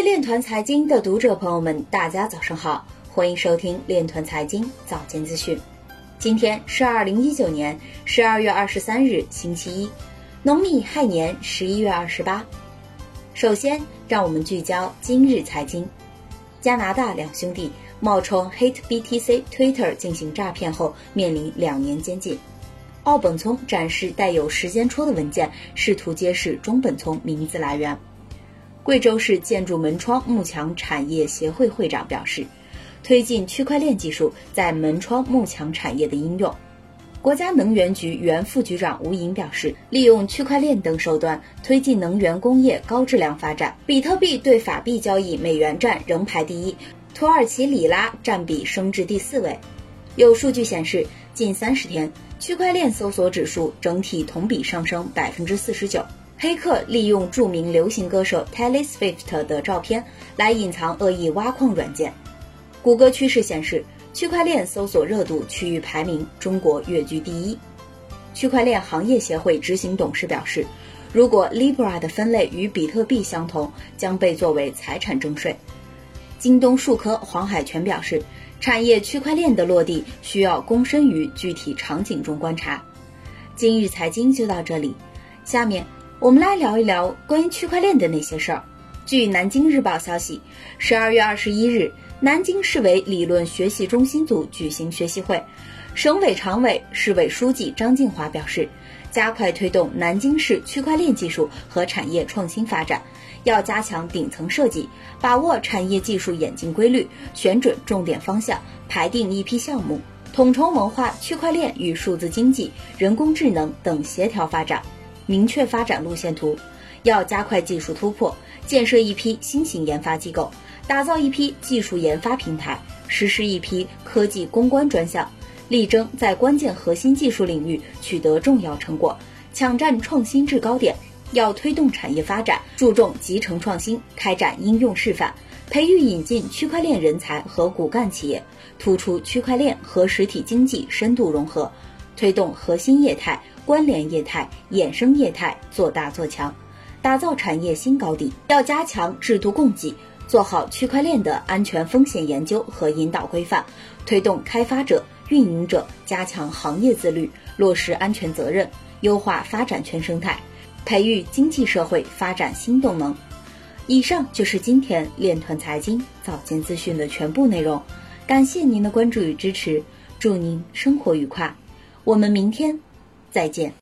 位链团财经的读者朋友们，大家早上好，欢迎收听链团财经早间资讯。今天是二零一九年十二月二十三日，星期一，农历亥年十一月二十八。首先，让我们聚焦今日财经。加拿大两兄弟冒充 Hate BTC Twitter 进行诈骗后，面临两年监禁。奥本聪展示带有时间戳的文件，试图揭示中本聪名字来源。贵州市建筑门窗幕墙产业协会会长表示，推进区块链技术在门窗幕墙产业的应用。国家能源局原副局长吴莹表示，利用区块链等手段推进能源工业高质量发展。比特币对法币交易美元占仍排第一，土耳其里拉占比升至第四位。有数据显示，近三十天，区块链搜索指数整体同比上升百分之四十九。黑客利用著名流行歌手 Taylor Swift 的照片来隐藏恶意挖矿软件。谷歌趋势显示。区块链搜索热度区域排名，中国跃居第一。区块链行业协会执行董事表示，如果 Libra 的分类与比特币相同，将被作为财产征税。京东数科黄海泉表示，产业区块链的落地需要躬身于具体场景中观察。今日财经就到这里，下面我们来聊一聊关于区块链的那些事儿。据南京日报消息，十二月二十一日。南京市委理论学习中心组举行学习会，省委常委、市委书记张静华表示，加快推动南京市区块链技术和产业创新发展，要加强顶层设计，把握产业技术演进规律，选准重点方向，排定一批项目，统筹谋划区块链与数字经济、人工智能等协调发展，明确发展路线图，要加快技术突破，建设一批新型研发机构。打造一批技术研发平台，实施一批科技攻关专项，力争在关键核心技术领域取得重要成果，抢占创新制高点。要推动产业发展，注重集成创新，开展应用示范，培育引进区块链人才和骨干企业，突出区块链和实体经济深度融合，推动核心业态、关联业态、衍生业态做大做强，打造产业新高地。要加强制度供给。做好区块链的安全风险研究和引导规范，推动开发者、运营者加强行业自律，落实安全责任，优化发展全生态，培育经济社会发展新动能。以上就是今天链团财经早间资讯的全部内容，感谢您的关注与支持，祝您生活愉快，我们明天再见。